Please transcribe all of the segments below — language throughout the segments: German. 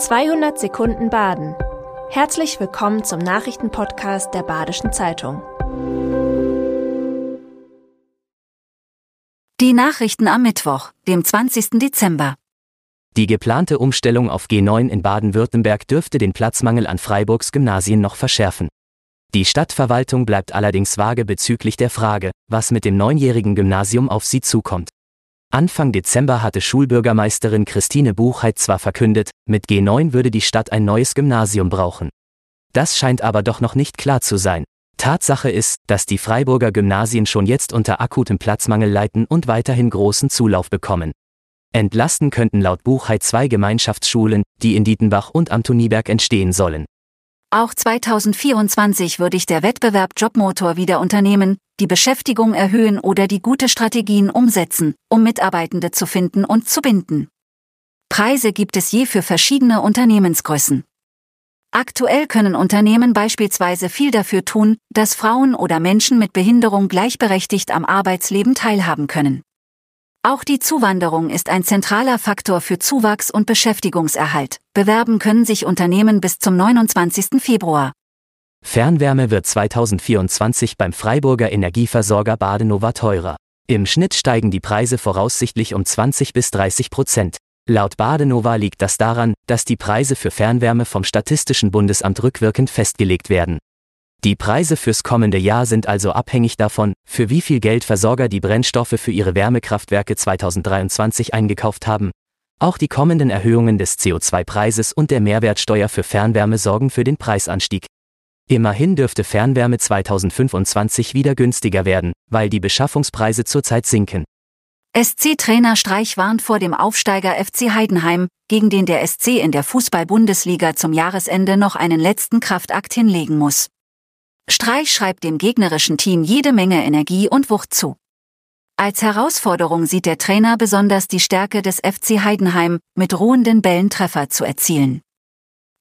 200 Sekunden Baden. Herzlich willkommen zum Nachrichtenpodcast der Badischen Zeitung. Die Nachrichten am Mittwoch, dem 20. Dezember. Die geplante Umstellung auf G9 in Baden-Württemberg dürfte den Platzmangel an Freiburgs Gymnasien noch verschärfen. Die Stadtverwaltung bleibt allerdings vage bezüglich der Frage, was mit dem neunjährigen Gymnasium auf sie zukommt. Anfang Dezember hatte Schulbürgermeisterin Christine Buchheit zwar verkündet, mit G9 würde die Stadt ein neues Gymnasium brauchen. Das scheint aber doch noch nicht klar zu sein. Tatsache ist, dass die Freiburger Gymnasien schon jetzt unter akutem Platzmangel leiden und weiterhin großen Zulauf bekommen. Entlasten könnten laut Buchheit zwei Gemeinschaftsschulen, die in Dietenbach und Antoniberg entstehen sollen. Auch 2024 würde ich der Wettbewerb Jobmotor wieder unternehmen, die Beschäftigung erhöhen oder die gute Strategien umsetzen, um Mitarbeitende zu finden und zu binden. Preise gibt es je für verschiedene Unternehmensgrößen. Aktuell können Unternehmen beispielsweise viel dafür tun, dass Frauen oder Menschen mit Behinderung gleichberechtigt am Arbeitsleben teilhaben können. Auch die Zuwanderung ist ein zentraler Faktor für Zuwachs und Beschäftigungserhalt. Bewerben können sich Unternehmen bis zum 29. Februar. Fernwärme wird 2024 beim Freiburger Energieversorger Badenova teurer. Im Schnitt steigen die Preise voraussichtlich um 20 bis 30 Prozent. Laut Badenova liegt das daran, dass die Preise für Fernwärme vom Statistischen Bundesamt rückwirkend festgelegt werden. Die Preise fürs kommende Jahr sind also abhängig davon, für wie viel Geld Versorger die Brennstoffe für ihre Wärmekraftwerke 2023 eingekauft haben. Auch die kommenden Erhöhungen des CO2-Preises und der Mehrwertsteuer für Fernwärme sorgen für den Preisanstieg. Immerhin dürfte Fernwärme 2025 wieder günstiger werden, weil die Beschaffungspreise zurzeit sinken. SC-Trainer Streich warnt vor dem Aufsteiger FC Heidenheim, gegen den der SC in der Fußball-Bundesliga zum Jahresende noch einen letzten Kraftakt hinlegen muss. Streich schreibt dem gegnerischen Team jede Menge Energie und Wucht zu. Als Herausforderung sieht der Trainer besonders die Stärke des FC Heidenheim, mit ruhenden Bällen Treffer zu erzielen.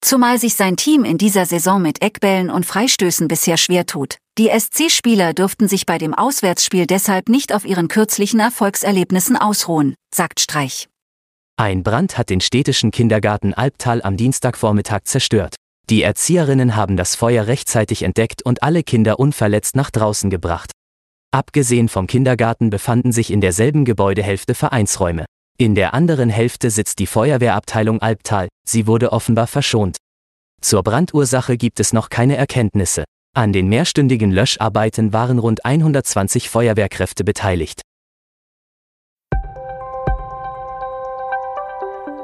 Zumal sich sein Team in dieser Saison mit Eckbällen und Freistößen bisher schwer tut. Die SC-Spieler dürften sich bei dem Auswärtsspiel deshalb nicht auf ihren kürzlichen Erfolgserlebnissen ausruhen, sagt Streich. Ein Brand hat den städtischen Kindergarten Albtal am Dienstagvormittag zerstört. Die Erzieherinnen haben das Feuer rechtzeitig entdeckt und alle Kinder unverletzt nach draußen gebracht. Abgesehen vom Kindergarten befanden sich in derselben Gebäudehälfte Vereinsräume. In der anderen Hälfte sitzt die Feuerwehrabteilung Albtal, sie wurde offenbar verschont. Zur Brandursache gibt es noch keine Erkenntnisse. An den mehrstündigen Löscharbeiten waren rund 120 Feuerwehrkräfte beteiligt.